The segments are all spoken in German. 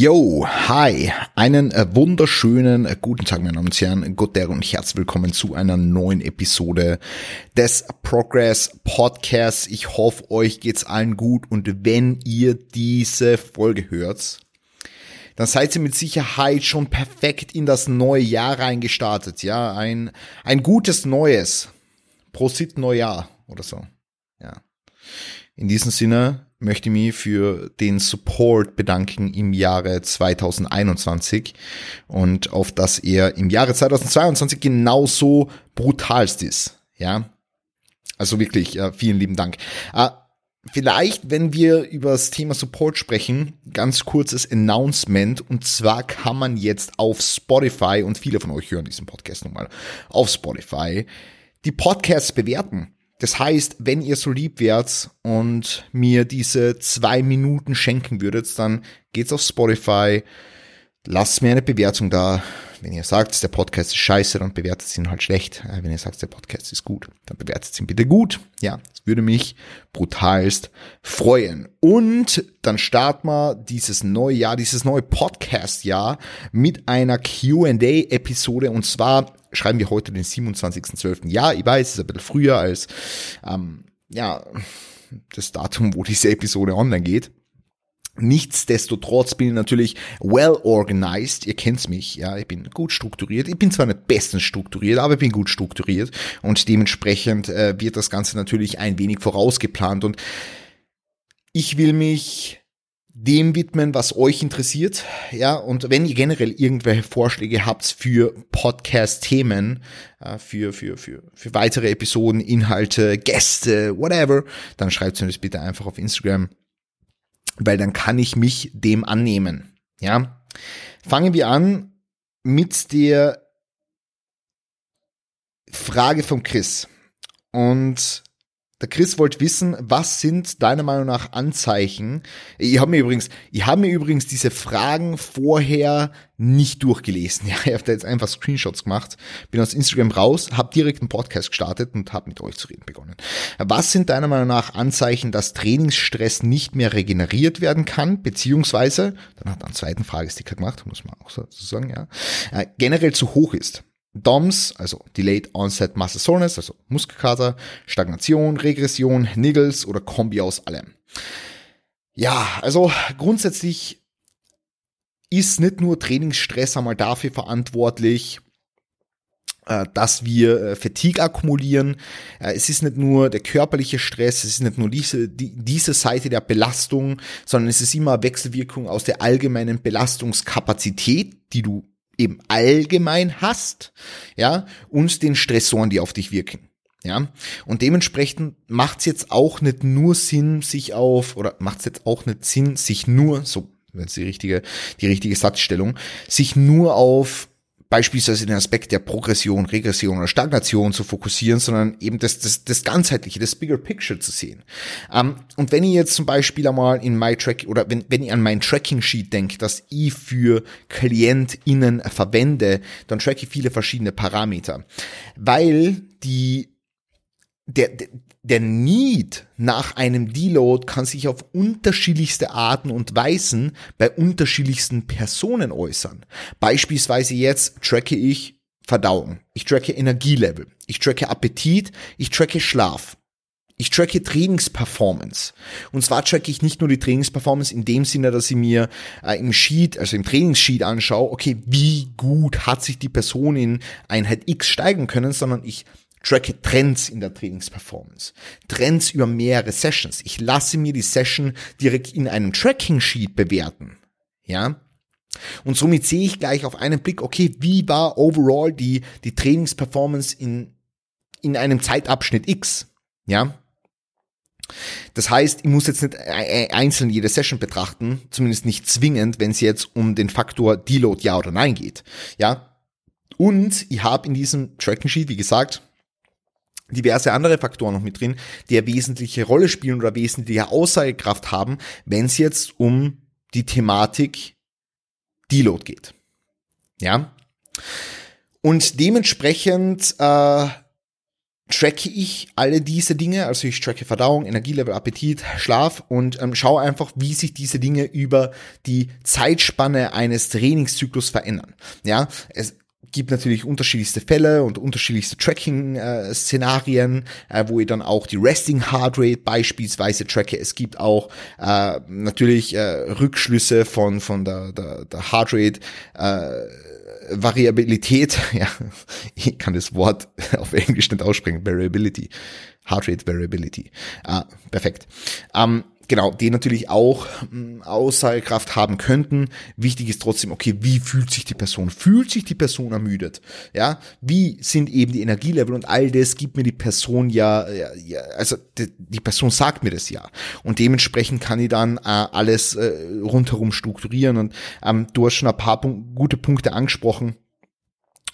Yo, hi, einen äh, wunderschönen äh, guten Tag, meine Damen und Herren, Gott und herzlich willkommen zu einer neuen Episode des Progress Podcasts. Ich hoffe, euch geht's allen gut und wenn ihr diese Folge hört, dann seid ihr mit Sicherheit schon perfekt in das neue Jahr reingestartet. Ja, ein, ein gutes Neues. Prosit Neujahr oder so. Ja. In diesem Sinne, möchte mich für den Support bedanken im Jahre 2021 und auf dass er im Jahre 2022 genauso brutalst ist. Ja, also wirklich vielen lieben Dank. Äh, vielleicht, wenn wir über das Thema Support sprechen, ganz kurzes Announcement und zwar kann man jetzt auf Spotify und viele von euch hören diesen Podcast nochmal auf Spotify die Podcasts bewerten. Das heißt, wenn ihr so lieb wärt und mir diese zwei Minuten schenken würdet, dann geht's auf Spotify, lasst mir eine Bewertung da. Wenn ihr sagt, der Podcast ist scheiße, dann bewertet ihn halt schlecht. Äh, wenn ihr sagt, der Podcast ist gut, dann bewertet ihn bitte gut. Ja, das würde mich brutalst freuen. Und dann starten wir dieses neue Jahr, dieses neue Podcast-Jahr mit einer Q&A-Episode. Und zwar schreiben wir heute den 27.12. Ja, ich weiß, es ist ein bisschen früher als, ähm, ja, das Datum, wo diese Episode online geht. Nichtsdestotrotz bin ich natürlich well organized. Ihr kennt's mich, ja. Ich bin gut strukturiert. Ich bin zwar nicht bestens strukturiert, aber ich bin gut strukturiert. Und dementsprechend äh, wird das Ganze natürlich ein wenig vorausgeplant. Und ich will mich dem widmen, was euch interessiert. Ja, und wenn ihr generell irgendwelche Vorschläge habt für Podcast-Themen, äh, für, für, für, für weitere Episoden, Inhalte, Gäste, whatever, dann schreibt mir das bitte einfach auf Instagram weil dann kann ich mich dem annehmen. Ja, fangen wir an mit der Frage vom Chris. Und der Chris wollte wissen, was sind deiner Meinung nach Anzeichen? Ich habe mir übrigens, ich habe mir übrigens diese Fragen vorher nicht durchgelesen. Ja, ich habe da jetzt einfach Screenshots gemacht, bin aus Instagram raus, habe direkt einen Podcast gestartet und habe mit euch zu reden begonnen. Was sind deiner Meinung nach Anzeichen, dass Trainingsstress nicht mehr regeneriert werden kann, beziehungsweise, dann hat er einen zweiten Fragesticker gemacht, muss man auch so sagen, ja, äh, generell zu hoch ist? DOMS, also Delayed Onset Muscle Soreness, also Muskelkater, Stagnation, Regression, Niggles oder Kombi aus allem. Ja, also grundsätzlich ist nicht nur Trainingsstress einmal dafür verantwortlich, äh, dass wir äh, Fatigue akkumulieren. Äh, es ist nicht nur der körperliche Stress, es ist nicht nur diese, die, diese Seite der Belastung, sondern es ist immer Wechselwirkung aus der allgemeinen Belastungskapazität, die du eben allgemein hast, ja, und den Stressoren, die auf dich wirken. Ja, und dementsprechend macht es jetzt auch nicht nur Sinn, sich auf, oder macht es jetzt auch nicht Sinn, sich nur, so, wenn es die richtige, die richtige Satzstellung, sich nur auf beispielsweise den Aspekt der Progression, Regression oder Stagnation zu fokussieren, sondern eben das, das, das ganzheitliche, das Bigger Picture zu sehen. Ähm, und wenn ihr jetzt zum Beispiel einmal in MyTrack oder wenn, wenn ihr an mein Tracking Sheet denkt, das ich für KlientInnen verwende, dann tracke ich viele verschiedene Parameter, weil die der, der Need nach einem Deload kann sich auf unterschiedlichste Arten und Weisen bei unterschiedlichsten Personen äußern. Beispielsweise jetzt tracke ich Verdauung, ich tracke Energielevel, ich tracke Appetit, ich tracke Schlaf. Ich tracke Trainingsperformance. Und zwar tracke ich nicht nur die Trainingsperformance in dem Sinne, dass ich mir äh, im Sheet, also im Trainingssheet anschaue, okay, wie gut hat sich die Person in Einheit X steigen können, sondern ich tracke Trends in der Trainingsperformance. Trends über mehrere Sessions. Ich lasse mir die Session direkt in einem Tracking-Sheet bewerten. Ja. Und somit sehe ich gleich auf einen Blick, okay, wie war overall die, die Trainingsperformance in, in einem Zeitabschnitt X? Ja. Das heißt, ich muss jetzt nicht einzeln jede Session betrachten, zumindest nicht zwingend, wenn es jetzt um den Faktor Deload ja oder nein geht. Ja. Und ich habe in diesem Tracking Sheet, wie gesagt, diverse andere Faktoren noch mit drin, die eine wesentliche Rolle spielen oder wesentliche Aussagekraft haben, wenn es jetzt um die Thematik Deload geht. Ja. Und dementsprechend äh, tracke ich alle diese Dinge, also ich tracke Verdauung, Energielevel, Appetit, Schlaf und ähm, schaue einfach, wie sich diese Dinge über die Zeitspanne eines Trainingszyklus verändern. Ja, es gibt natürlich unterschiedlichste Fälle und unterschiedlichste Tracking-Szenarien, äh, äh, wo ich dann auch die Resting Heart Rate beispielsweise tracke. Es gibt auch äh, natürlich äh, Rückschlüsse von von der der, der Heart Rate. Äh, Variabilität, ja, ich kann das Wort auf Englisch nicht aussprechen, Variability, Heart Rate Variability, ah, perfekt. Ähm, genau, die natürlich auch hm, Aussagekraft haben könnten. Wichtig ist trotzdem, okay, wie fühlt sich die Person? Fühlt sich die Person ermüdet? Ja, wie sind eben die Energielevel und all das gibt mir die Person ja, ja, ja also die, die, Person sagt mir das ja und dementsprechend kann ich dann äh, alles äh, rundherum strukturieren und ähm, du hast schon ein paar Punk gute Punkte angesprochen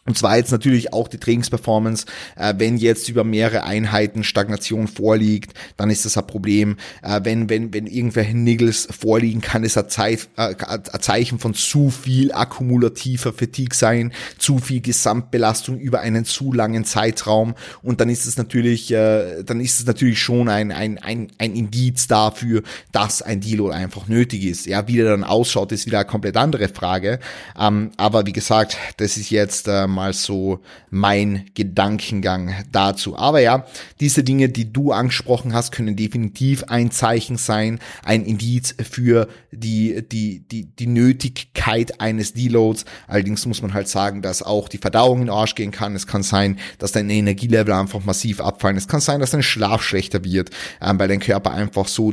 und zwar jetzt natürlich auch die Trainingsperformance. Äh, wenn jetzt über mehrere Einheiten Stagnation vorliegt, dann ist das ein Problem. Äh, wenn, wenn, wenn irgendwelche Niggles vorliegen, kann es ein, Zeit, äh, ein Zeichen von zu viel akkumulativer Fatigue sein, zu viel Gesamtbelastung über einen zu langen Zeitraum. Und dann ist es natürlich, äh, dann ist es natürlich schon ein, ein, ein, ein Indiz dafür, dass ein Deload einfach nötig ist. Ja, wie der dann ausschaut, ist wieder eine komplett andere Frage. Ähm, aber wie gesagt, das ist jetzt, ähm, mal so mein Gedankengang dazu. Aber ja, diese Dinge, die du angesprochen hast, können definitiv ein Zeichen sein, ein Indiz für die, die, die, die Nötigkeit eines Deloads. Allerdings muss man halt sagen, dass auch die Verdauung in den Arsch gehen kann. Es kann sein, dass dein Energielevel einfach massiv abfallen. Es kann sein, dass dein Schlaf schlechter wird, ähm, weil dein Körper einfach so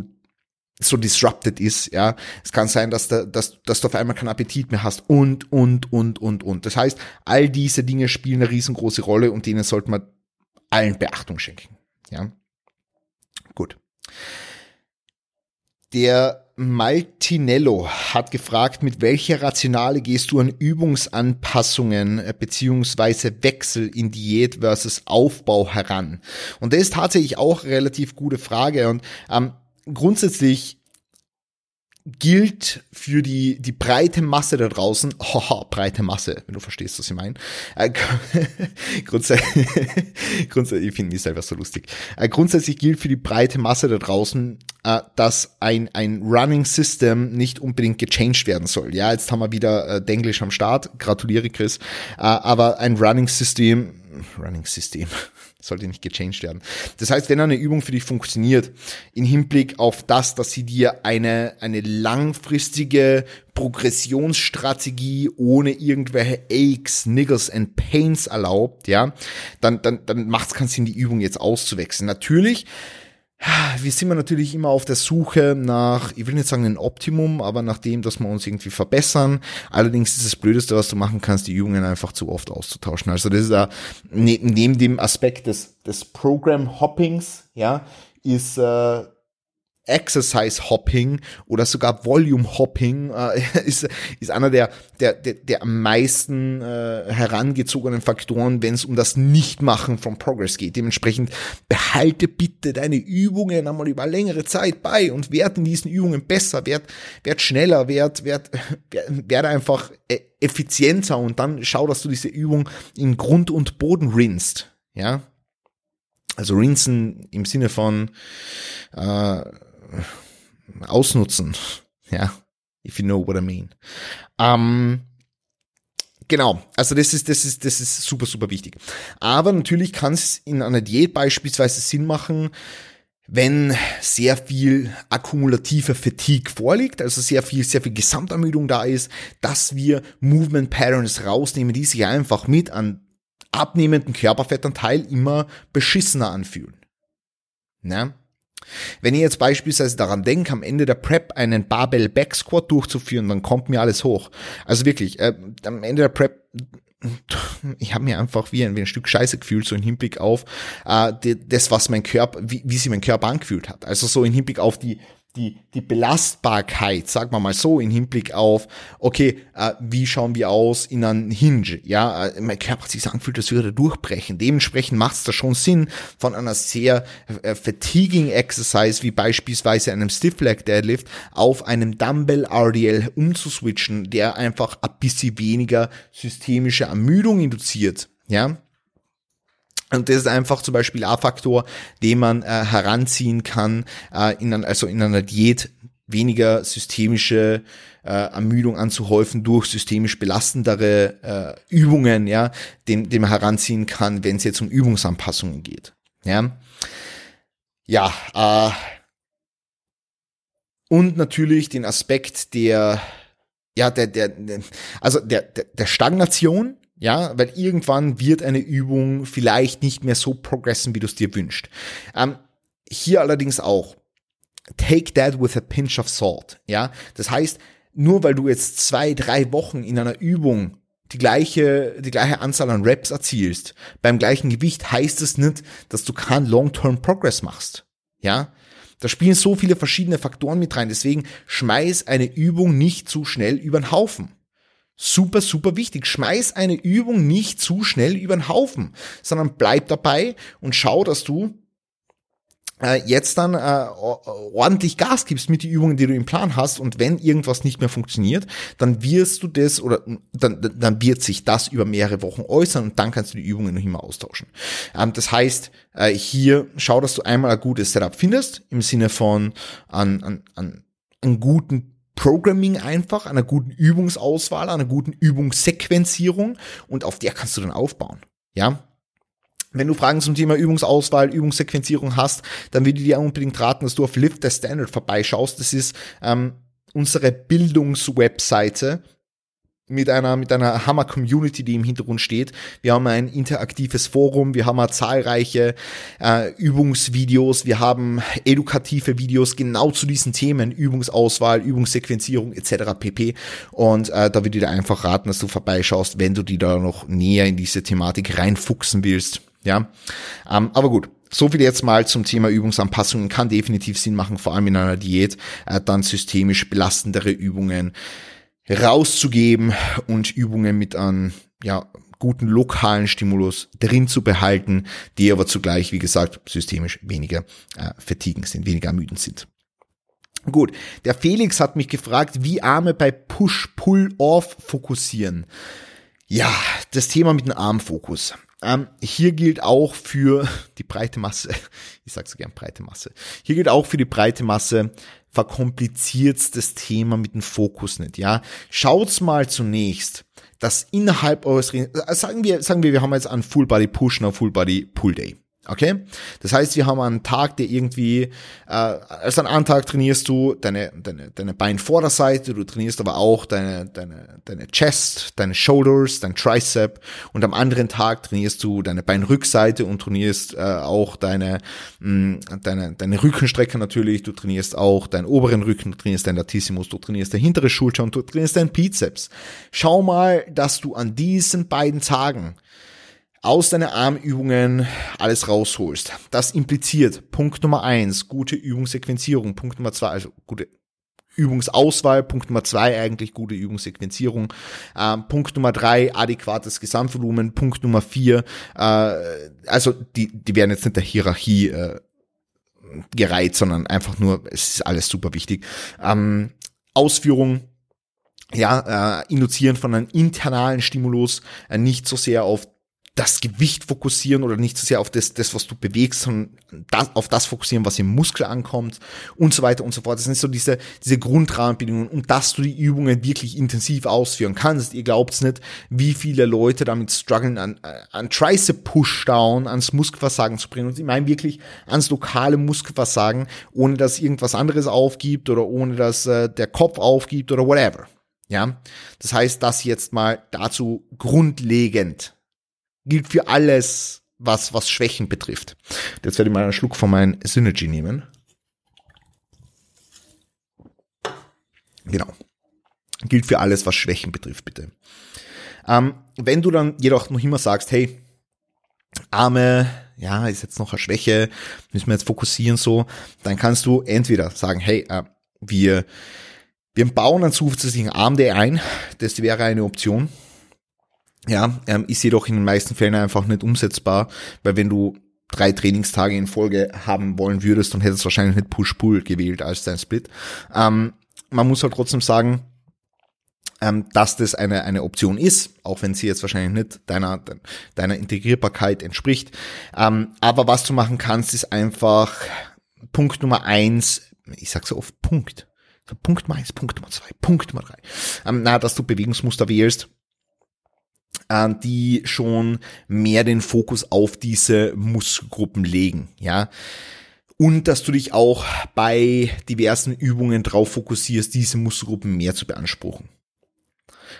so disrupted ist, ja. Es kann sein, dass, da, dass, dass du auf einmal keinen Appetit mehr hast und, und, und, und, und. Das heißt, all diese Dinge spielen eine riesengroße Rolle und denen sollte man allen Beachtung schenken, ja. Gut. Der Maltinello hat gefragt, mit welcher Rationale gehst du an Übungsanpassungen äh, beziehungsweise Wechsel in Diät versus Aufbau heran? Und das ist tatsächlich auch eine relativ gute Frage. Und ähm, grundsätzlich gilt für die, die breite Masse da draußen, haha, breite Masse, wenn du verstehst, was ich meine. Äh, grundsätzlich, grundsätzlich, ich finde mich selber so lustig. Äh, grundsätzlich gilt für die breite Masse da draußen, äh, dass ein, ein Running System nicht unbedingt gechanged werden soll. Ja, jetzt haben wir wieder äh, Denglisch am Start, gratuliere Chris, äh, aber ein Running System, Running System, sollte nicht gechanged werden. Das heißt, wenn eine Übung für dich funktioniert, in Hinblick auf das, dass sie dir eine, eine langfristige Progressionsstrategie ohne irgendwelche Aches, Niggles and Pains erlaubt, ja, dann, dann, dann macht es keinen Sinn, die Übung jetzt auszuwechseln. Natürlich wir sind wir natürlich immer auf der Suche nach, ich will nicht sagen ein Optimum, aber nach dem, dass wir uns irgendwie verbessern. Allerdings ist das Blödeste, was du machen kannst, die Übungen einfach zu oft auszutauschen. Also das ist da, ne, neben dem Aspekt des, des Program Hoppings, ja, ist äh, Exercise Hopping oder sogar Volume Hopping äh, ist, ist einer der, der, der, der am meisten äh, herangezogenen Faktoren, wenn es um das Nichtmachen von Progress geht. Dementsprechend behalte bitte deine Übungen einmal über längere Zeit bei und werd in diesen Übungen besser, werd, werd schneller, werd, werd, werd einfach e-, effizienter und dann schau, dass du diese Übung in Grund und Boden rinst. Ja, also rinsen im Sinne von äh, ausnutzen. Ja, if you know what I mean. Ähm, Genau, also das ist, das ist, das ist super, super wichtig. Aber natürlich kann es in einer Diät beispielsweise Sinn machen, wenn sehr viel akkumulativer Fatigue vorliegt, also sehr viel, sehr viel Gesamtermüdung da ist, dass wir Movement Patterns rausnehmen, die sich einfach mit an abnehmenden Körperfettanteil immer beschissener anfühlen. Ne? Wenn ich jetzt beispielsweise daran denke, am Ende der Prep einen Barbell Back Squat durchzuführen, dann kommt mir alles hoch. Also wirklich, äh, am Ende der Prep ich habe mir einfach wie ein, wie ein Stück Scheiße gefühlt, so im Hinblick auf äh, das, was mein Körper, wie, wie sich mein Körper angefühlt hat. Also so im Hinblick auf die die, die Belastbarkeit, sagen wir mal so, in Hinblick auf, okay, äh, wie schauen wir aus in einem Hinge? Ja, äh, mein Körper hat sich angefühlt, als würde durchbrechen. Dementsprechend macht es da schon Sinn, von einer sehr äh, fatiguing Exercise, wie beispielsweise einem Stiff Leg Deadlift, auf einem Dumbbell RDL umzuswitchen, der einfach ein bisschen weniger systemische Ermüdung induziert. Ja, Und das ist einfach zum Beispiel ein Faktor, den man äh, heranziehen kann, äh, in, also in einer Diät weniger systemische äh, Ermüdung anzuhäufen durch systemisch belastendere äh, Übungen, ja, den, den man heranziehen kann, wenn es jetzt um Übungsanpassungen geht. Ja, ja äh, und natürlich den Aspekt der, ja, der, der, also der, der, der Stagnation, ja, weil irgendwann wird eine Übung vielleicht nicht mehr so progressen, wie du es dir wünschst. Ähm, hier allerdings auch, take that with a pinch of salt, ja. Das heißt, nur weil du jetzt zwei, drei Wochen in einer Übung die gleiche, die gleiche Anzahl an Reps erzielst, beim gleichen Gewicht heißt es nicht, dass du keinen Long-Term Progress machst. Ja? Da spielen so viele verschiedene Faktoren mit rein. Deswegen schmeiß eine Übung nicht zu schnell über den Haufen. Super, super wichtig. Schmeiß eine Übung nicht zu schnell über den Haufen, sondern bleib dabei und schau, dass du äh, jetzt dann äh, ordentlich Gas gibst mit den Übungen, die du im Plan hast und wenn irgendwas nicht mehr funktioniert, dann wirst du das oder dann, dann wird sich das über mehrere Wochen äußern und dann kannst du die Übungen noch immer austauschen. Ähm, das heißt, äh, hier schau, dass du einmal ein gutes Setup findest im Sinne von an, an, an einen guten Programming einfach, einer guten Übungsauswahl, einer guten Übungssequenzierung und auf der kannst du dann aufbauen. Ja, wenn du Fragen zum Thema Übungsauswahl, Übungssequenzierung hast, dann würde ich dir unbedingt raten, dass du auf Lift the Standard vorbeischaust. Das ist ähm, unsere Bildungswebseite, mit einer, mit einer Hammer-Community, die im Hintergrund steht. Wir haben ein interaktives Forum, wir haben zahlreiche äh, Übungsvideos, wir haben edukative Videos genau zu diesen Themen, Übungsauswahl, Übungssequenzierung etc. pp. Und äh, da würde ich dir einfach raten, dass du vorbeischaust, wenn du die da noch näher in diese Thematik reinfuchsen willst. Ja, ähm, aber gut. So viel jetzt mal zum Thema Übungsanpassungen kann definitiv Sinn machen, vor allem in einer Diät, äh, dann systemisch belastendere Übungen rauszugeben und Übungen mit einem ja, guten lokalen Stimulus drin zu behalten, die aber zugleich, wie gesagt, systemisch weniger äh, vertigen sind, weniger ermüdend sind. Gut, der Felix hat mich gefragt, wie Arme bei Push-Pull-Off fokussieren. Ja, das Thema mit dem Armfokus. Ähm, hier gilt auch für die breite Masse, ich sage so gern breite Masse, hier gilt auch für die breite Masse, verkompliziert das Thema mit dem Fokus nicht, ja. Schaut's mal zunächst, dass innerhalb eures, äh, sagen wir, sagen wir, wir haben jetzt einen Full Body Push, und einen Full Body Pull Day. Okay? Das heißt, wir haben einen Tag, der irgendwie, äh, also an einem Tag trainierst du deine, deine, deine Beinvorderseite, du trainierst aber auch deine, deine, deine Chest, deine Shoulders, dein Tricep und am anderen Tag trainierst du deine Beinrückseite und trainierst äh, auch deine, mh, deine, deine Rückenstrecke natürlich, du trainierst auch deinen oberen Rücken, du trainierst deinen Latissimus, du trainierst deine hintere Schulter und du trainierst deinen Bizeps. Schau mal, dass du an diesen beiden Tagen aus deinen Armübungen alles rausholst. Das impliziert Punkt Nummer eins, gute Übungssequenzierung. Punkt Nummer zwei, also gute Übungsauswahl. Punkt Nummer zwei, eigentlich gute Übungssequenzierung. Ähm, Punkt Nummer drei, adäquates Gesamtvolumen. Punkt Nummer vier, äh, also die, die werden jetzt nicht der Hierarchie äh, gereiht, sondern einfach nur, es ist alles super wichtig. Ähm, Ausführung, ja, äh, induzieren von einem internalen Stimulus, äh, nicht so sehr auf das Gewicht fokussieren oder nicht so sehr auf das, das was du bewegst, sondern das, auf das fokussieren, was im Muskel ankommt und so weiter und so fort. Das sind so diese, diese Grundrahmenbedingungen und dass du die Übungen wirklich intensiv ausführen kannst. Ihr glaubt's nicht, wie viele Leute damit strugglen, an, an Tricep Pushdown, ans Muskelversagen zu bringen. Und ich meine wirklich ans lokale Muskelversagen, ohne dass irgendwas anderes aufgibt oder ohne dass äh, der Kopf aufgibt oder whatever. Ja, das heißt, das jetzt mal dazu grundlegend gilt für alles, was, was Schwächen betrifft. Jetzt werde ich mal einen Schluck von meinem Synergy nehmen. Genau. Gilt für alles, was Schwächen betrifft, bitte. Ähm, wenn du dann jedoch noch immer sagst, hey, Arme, ja, ist jetzt noch eine Schwäche, müssen wir jetzt fokussieren so, dann kannst du entweder sagen, hey, äh, wir, wir bauen einen zusätzlichen Arm Day ein, das wäre eine Option, ja, ähm, ist jedoch in den meisten Fällen einfach nicht umsetzbar, weil wenn du drei Trainingstage in Folge haben wollen würdest, dann hättest du wahrscheinlich nicht Push-Pull gewählt als dein Split. Ähm, man muss halt trotzdem sagen, ähm, dass das eine, eine Option ist, auch wenn sie jetzt wahrscheinlich nicht deiner, deiner Integrierbarkeit entspricht. Ähm, aber was du machen kannst, ist einfach Punkt Nummer eins, ich sag so oft Punkt. Punkt Nummer eins, Punkt Nummer zwei, Punkt Nummer drei. Ähm, na, dass du Bewegungsmuster wählst, äh, die schon mehr den Fokus auf diese Muskelgruppen legen, ja. Und dass du dich auch bei diversen Übungen drauf fokussierst, diese Muskelgruppen mehr zu beanspruchen.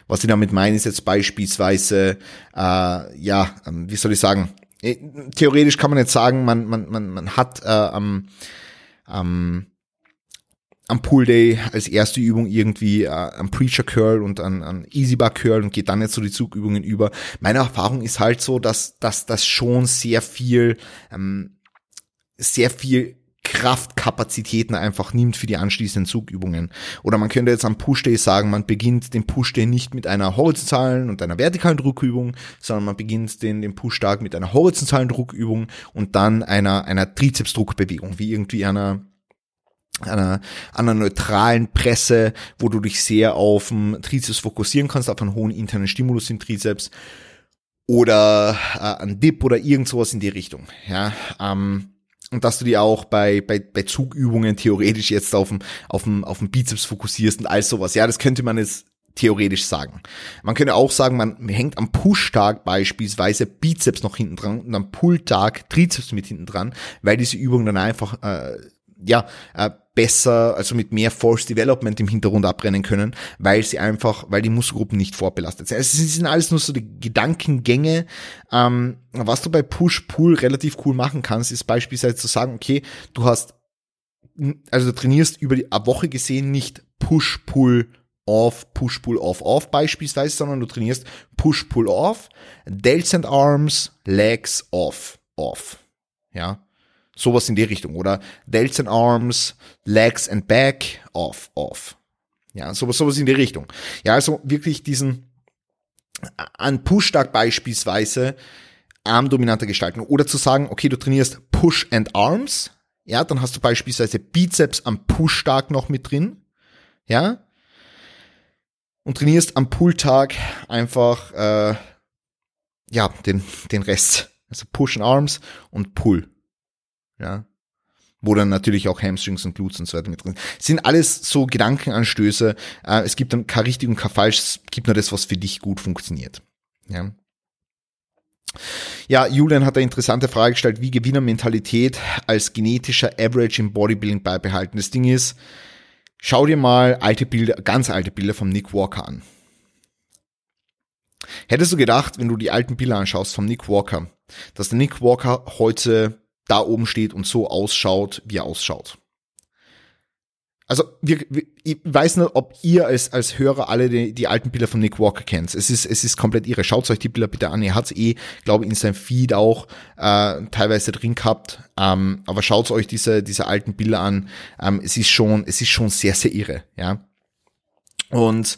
Was ich damit meine, ist jetzt beispielsweise, äh, ja, ähm, wie soll ich sagen, äh, theoretisch kann man jetzt sagen, man, man, man, man hat äh, am, am, am Pool Day als erste Übung irgendwie äh, am Preacher Curl und an, an Easy Bar Curl und geht dann jetzt so die Zugübungen über. Meine Erfahrung ist halt so, dass, dass das schon sehr viel, ähm, sehr viel Kraftkapazitäten einfach nimmt für die anschließenden Zugübungen. Oder man könnte jetzt am Push-Day sagen, man beginnt den Push-Day nicht mit einer horizontalen und einer vertikalen Druckübung, sondern man beginnt den, den Push-Tag mit einer horizontalen Druckübung und dann einer, einer Trizepsdruckbewegung, wie irgendwie einer, einer, einer neutralen Presse, wo du dich sehr auf den Trizeps fokussieren kannst, auf einen hohen internen Stimulus im Trizeps oder äh, ein Dip oder irgend sowas in die Richtung. Ja, ähm, und dass du dir auch bei, bei, bei Zugübungen theoretisch jetzt auf dem, auf dem, auf dem Bizeps fokussierst und all sowas. Ja, das könnte man jetzt theoretisch sagen. Man könnte auch sagen, man hängt am Push-Tag beispielsweise Bizeps noch hinten dran und am Pull-Tag Trizeps mit hinten dran, weil diese Übung dann einfach äh, ja, äh, besser, also mit mehr Force Development im Hintergrund abrennen können, weil sie einfach, weil die Muskelgruppen nicht vorbelastet sind. Also es sind alles nur so die Gedankengänge. Ähm, was du bei Push-Pull relativ cool machen kannst, ist beispielsweise zu sagen, okay, du hast, also du trainierst über die Woche gesehen nicht Push-Pull off, push, pull, off, off beispielsweise, sondern du trainierst push, pull, off, delts and arms, legs, off, off. Ja. Sowas in die Richtung. Oder Delts and Arms, Legs and Back, off, off. Ja, sowas, sowas in die Richtung. Ja, also wirklich diesen, an Push-Tag beispielsweise armdominanter gestalten. Oder zu sagen, okay, du trainierst Push and Arms. Ja, dann hast du beispielsweise Bizeps am Push-Tag noch mit drin. Ja. Und trainierst am Pull-Tag einfach, äh, ja, den, den Rest. Also Push and Arms und Pull ja. Wo dann natürlich auch Hamstrings und Glutes und so weiter mit drin sind. Alles so Gedankenanstöße. Äh, es gibt dann kein richtig und kein falsch, es gibt nur das, was für dich gut funktioniert. Ja. Ja, Julian hat eine interessante Frage gestellt, wie Gewinnermentalität als genetischer Average im Bodybuilding beibehalten. Das Ding ist, schau dir mal alte Bilder, ganz alte Bilder vom Nick Walker an. Hättest du gedacht, wenn du die alten Bilder anschaust vom Nick Walker, dass der Nick Walker heute da oben steht und so ausschaut, wie er ausschaut. Also wir, wir, ich weiß nicht, ob ihr als, als Hörer alle die, die alten Bilder von Nick Walker kennt. Es ist, es ist komplett irre. Schaut euch die Bilder bitte an. Er hat eh, glaube ich, in seinem Feed auch äh, teilweise drin gehabt. Ähm, aber schaut euch diese, diese alten Bilder an. Ähm, es ist schon, es ist schon sehr, sehr irre, ja. Und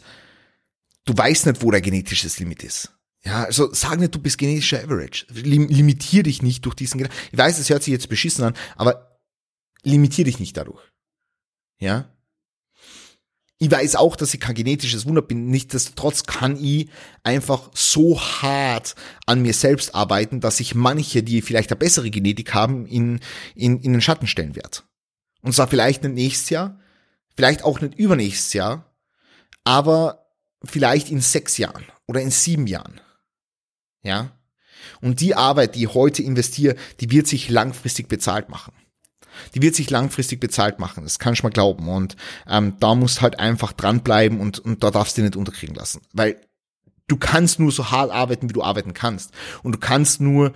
du weißt nicht, wo der genetisches Limit ist. Ja, also sag nicht, du bist genetischer Average. Lim limitier dich nicht durch diesen Gedanken. Ich weiß, es hört sich jetzt beschissen an, aber limitier dich nicht dadurch. Ja. Ich weiß auch, dass ich kein genetisches Wunder bin. Nichtsdestotrotz kann ich einfach so hart an mir selbst arbeiten, dass ich manche, die vielleicht eine bessere Genetik haben, in, in, in den Schatten stellen werde. Und zwar vielleicht nicht nächstes Jahr, vielleicht auch nicht übernächstes Jahr, aber vielleicht in sechs Jahren oder in sieben Jahren. Ja. Und die Arbeit, die ich heute investiere, die wird sich langfristig bezahlt machen. Die wird sich langfristig bezahlt machen, das kann ich mal glauben. Und ähm, da musst halt einfach dranbleiben und, und da darfst du dich nicht unterkriegen lassen. Weil du kannst nur so hart arbeiten, wie du arbeiten kannst. Und du kannst nur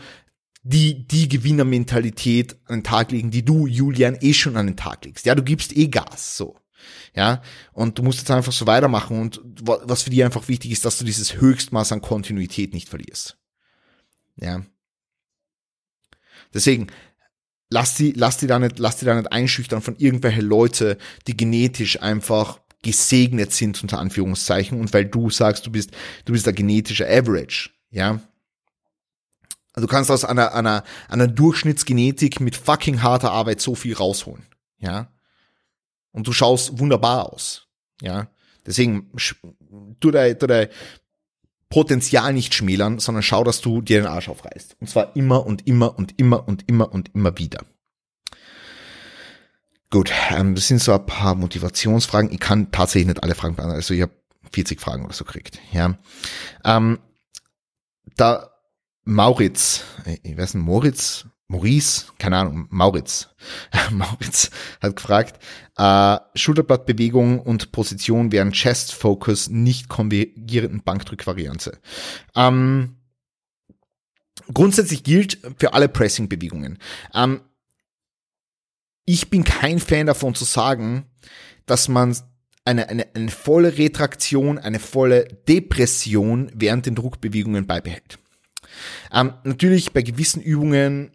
die, die Gewinnermentalität an den Tag legen, die du, Julian, eh schon an den Tag legst. Ja, du gibst eh Gas, so. Ja, und du musst jetzt einfach so weitermachen und was für dich einfach wichtig ist, dass du dieses Höchstmaß an Kontinuität nicht verlierst. Ja. Deswegen, lass die, lass die da nicht, lass die da nicht einschüchtern von irgendwelche Leute, die genetisch einfach gesegnet sind, unter Anführungszeichen, und weil du sagst, du bist, du bist der genetische Average, ja. Also du kannst aus einer, einer, einer Durchschnittsgenetik mit fucking harter Arbeit so viel rausholen, ja. Und du schaust wunderbar aus, ja. Deswegen tu dein, tu dein Potenzial nicht schmälern, sondern schau, dass du dir den Arsch aufreißt. Und zwar immer und immer und immer und immer und immer wieder. Gut, ähm, das sind so ein paar Motivationsfragen. Ich kann tatsächlich nicht alle Fragen beantworten. Also ich habe 40 Fragen oder so gekriegt. Ja. Ähm, da Mauritz, ich weiß nicht, Moritz, Maurice, keine Ahnung, Mauritz, Mauritz hat gefragt, äh, Schulterblattbewegung und Position während Chest Focus nicht konvergierenden Bankdrückvariante. Ähm, grundsätzlich gilt für alle Pressing-Bewegungen. Ähm, ich bin kein Fan davon zu sagen, dass man eine, eine, eine volle Retraktion, eine volle Depression während den Druckbewegungen beibehält. Ähm, natürlich bei gewissen Übungen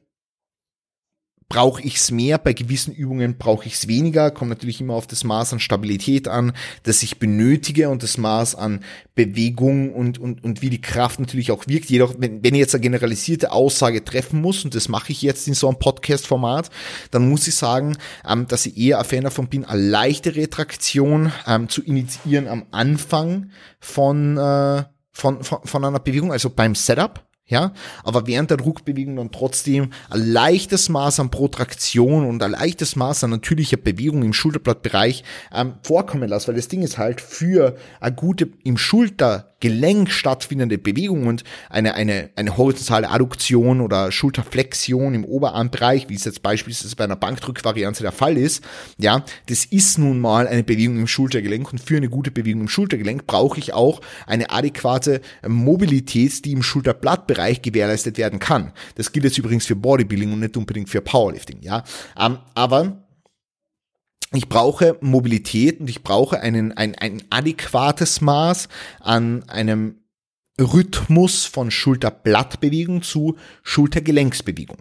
brauche ich es mehr, bei gewissen Übungen brauche ich es weniger, kommt natürlich immer auf das Maß an Stabilität an, das ich benötige und das Maß an Bewegung und, und, und wie die Kraft natürlich auch wirkt. Jedoch, wenn, wenn ich jetzt eine generalisierte Aussage treffen muss, und das mache ich jetzt in so einem Podcast-Format, dann muss ich sagen, ähm, dass ich eher ein Fan davon bin, eine leichte Retraktion ähm, zu initiieren am Anfang von, äh, von, von, von einer Bewegung, also beim Setup ja, aber während der Druckbewegung dann trotzdem ein leichtes Maß an Protraktion und ein leichtes Maß an natürlicher Bewegung im Schulterblattbereich ähm, vorkommen lassen, weil das Ding ist halt für eine gute im Schultergelenk stattfindende Bewegung und eine, eine, eine horizontale Adduktion oder Schulterflexion im Oberarmbereich, wie es jetzt beispielsweise bei einer Bankdrückvariante der Fall ist, ja, das ist nun mal eine Bewegung im Schultergelenk und für eine gute Bewegung im Schultergelenk brauche ich auch eine adäquate Mobilität, die im Schulterblattbereich Bereich gewährleistet werden kann. Das gilt jetzt übrigens für Bodybuilding und nicht unbedingt für Powerlifting, ja. Ähm, aber ich brauche Mobilität und ich brauche einen, ein, ein adäquates Maß an einem Rhythmus von Schulterblattbewegung zu Schultergelenksbewegung.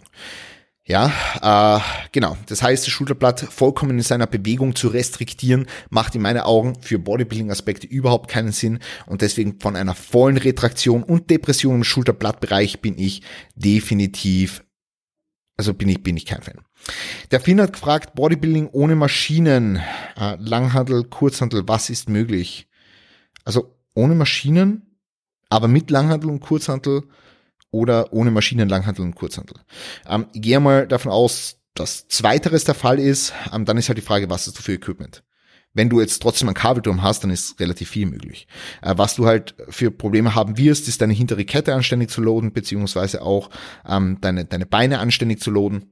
Ja, äh, genau. Das heißt, das Schulterblatt vollkommen in seiner Bewegung zu restriktieren, macht in meinen Augen für Bodybuilding-Aspekte überhaupt keinen Sinn. Und deswegen von einer vollen Retraktion und Depression im Schulterblattbereich bin ich definitiv, also bin ich, bin ich kein Fan. Der Finn hat gefragt, Bodybuilding ohne Maschinen, äh, Langhandel, Kurzhandel, was ist möglich? Also ohne Maschinen, aber mit Langhandel und Kurzhandel oder ohne Maschinen, Langhandel und Kurzhandel. Ähm, ich gehe mal davon aus, dass zweiteres der Fall ist, ähm, dann ist halt die Frage, was hast du für Equipment? Wenn du jetzt trotzdem einen Kabelturm hast, dann ist relativ viel möglich. Äh, was du halt für Probleme haben wirst, ist deine hintere Kette anständig zu loaden, beziehungsweise auch ähm, deine, deine Beine anständig zu loaden.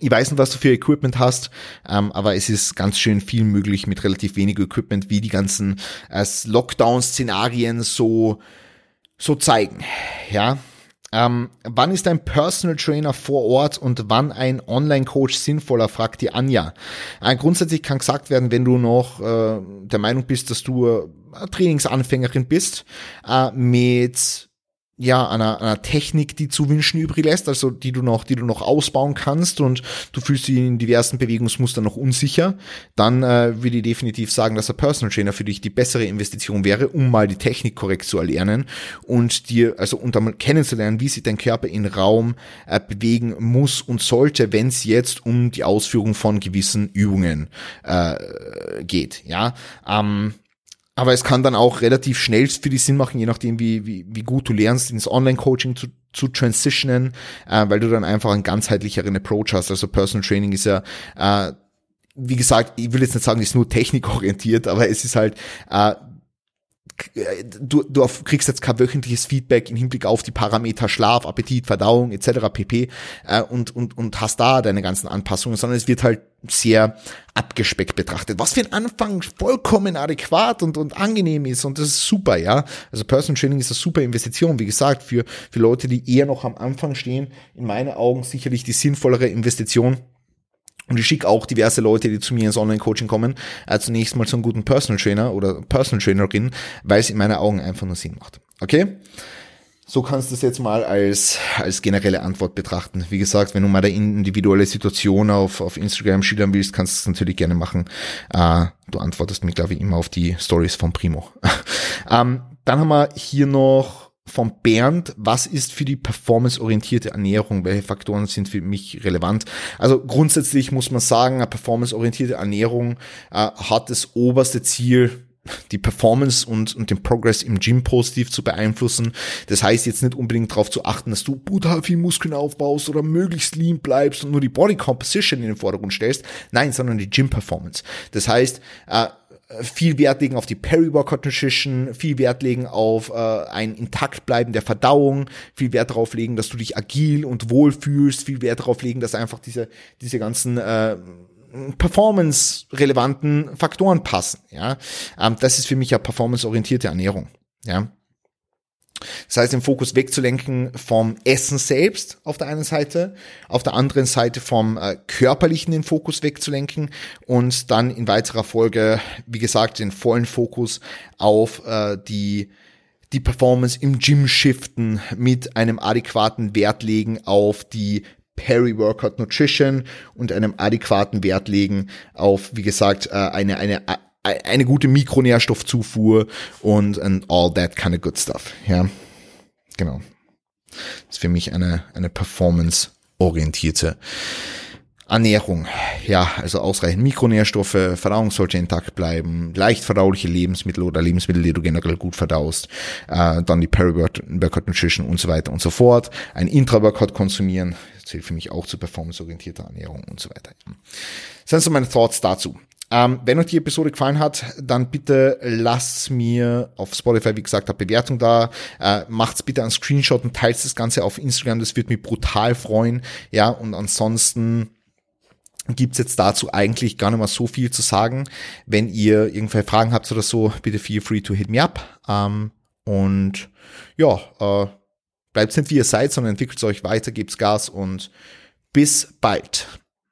Ich weiß nicht, was du für Equipment hast, ähm, aber es ist ganz schön viel möglich mit relativ wenig Equipment, wie die ganzen äh, Lockdown-Szenarien so so zeigen. Ja. Ähm, wann ist ein Personal Trainer vor Ort und wann ein Online-Coach sinnvoller, fragt die Anja. Äh, grundsätzlich kann gesagt werden, wenn du noch äh, der Meinung bist, dass du äh, Trainingsanfängerin bist, äh, mit ja, einer, einer Technik, die zu wünschen übrig lässt, also die du noch, die du noch ausbauen kannst und du fühlst dich in diversen Bewegungsmustern noch unsicher, dann äh, würde ich definitiv sagen, dass der Personal Trainer für dich die bessere Investition wäre, um mal die Technik korrekt zu erlernen und dir, also und einmal kennenzulernen, wie sich dein Körper in Raum äh, bewegen muss und sollte, wenn es jetzt um die Ausführung von gewissen Übungen äh, geht. Ja, ähm, aber es kann dann auch relativ schnell für die Sinn machen, je nachdem, wie, wie, wie gut du lernst, ins Online-Coaching zu, zu transitionen, äh, weil du dann einfach einen ganzheitlicheren Approach hast. Also Personal Training ist ja, äh, wie gesagt, ich will jetzt nicht sagen, ist nur technikorientiert, aber es ist halt, äh, du, du kriegst jetzt kein wöchentliches Feedback im Hinblick auf die Parameter Schlaf, Appetit, Verdauung etc. pp. Äh, und, und, und hast da deine ganzen Anpassungen, sondern es wird halt sehr abgespeckt betrachtet, was für ein Anfang vollkommen adäquat und, und angenehm ist und das ist super, ja. Also Personal Training ist eine super Investition, wie gesagt, für, für Leute, die eher noch am Anfang stehen, in meinen Augen sicherlich die sinnvollere Investition und ich schicke auch diverse Leute, die zu mir ins Online-Coaching kommen, äh, zunächst mal zum guten Personal Trainer oder Personal Trainerin, weil es in meinen Augen einfach nur Sinn macht. Okay? So kannst du es jetzt mal als, als generelle Antwort betrachten. Wie gesagt, wenn du mal eine individuelle Situation auf, auf Instagram schildern willst, kannst du es natürlich gerne machen. Äh, du antwortest mir, glaube ich, immer auf die Stories von Primo. ähm, dann haben wir hier noch von Bernd, was ist für die performanceorientierte Ernährung? Welche Faktoren sind für mich relevant? Also grundsätzlich muss man sagen, eine performanceorientierte Ernährung äh, hat das oberste Ziel, die Performance und, und den Progress im Gym positiv zu beeinflussen. Das heißt jetzt nicht unbedingt darauf zu achten, dass du brutal viel Muskeln aufbaust oder möglichst lean bleibst und nur die Body Composition in den Vordergrund stellst. Nein, sondern die Gym Performance. Das heißt, äh, viel Wert legen auf die Peri-Workout Nutrition, viel Wert legen auf äh, ein intakt bleiben der Verdauung, viel Wert darauf legen, dass du dich agil und wohl fühlst, viel Wert darauf legen, dass einfach diese, diese ganzen äh, performance-relevanten Faktoren passen. Ja, ähm, das ist für mich ja performance-orientierte Ernährung. Ja, das heißt, den Fokus wegzulenken vom Essen selbst auf der einen Seite, auf der anderen Seite vom äh, körperlichen den Fokus wegzulenken und dann in weiterer Folge, wie gesagt, den vollen Fokus auf äh, die die Performance im Gym shiften mit einem adäquaten Wert legen auf die Peri-Workout Nutrition und einem adäquaten Wert legen auf, wie gesagt, äh, eine, eine, eine gute Mikronährstoffzufuhr und and all that kind of good stuff. Ja, genau. Das ist für mich eine, eine performance-orientierte Ernährung. Ja, also ausreichend Mikronährstoffe, Verdauung sollte intakt bleiben, leicht verdauliche Lebensmittel oder Lebensmittel, die du generell gut verdaust, äh, dann die Peri-Workout Nutrition und so weiter und so fort. Ein Intra-Workout konsumieren, zählt für mich auch zu performanceorientierter Ernährung und so weiter. Das sind so meine Thoughts dazu. Ähm, wenn euch die Episode gefallen hat, dann bitte lasst mir auf Spotify, wie gesagt, eine Bewertung da. Äh, macht's bitte einen Screenshot und teilt das Ganze auf Instagram. Das wird mich brutal freuen. Ja, und ansonsten gibt's jetzt dazu eigentlich gar nicht mal so viel zu sagen. Wenn ihr irgendwelche Fragen habt oder so, bitte feel free to hit me up. Ähm, und ja, äh, bleibt nicht wie ihr seid, sondern entwickelt euch weiter, gebt's Gas und bis bald.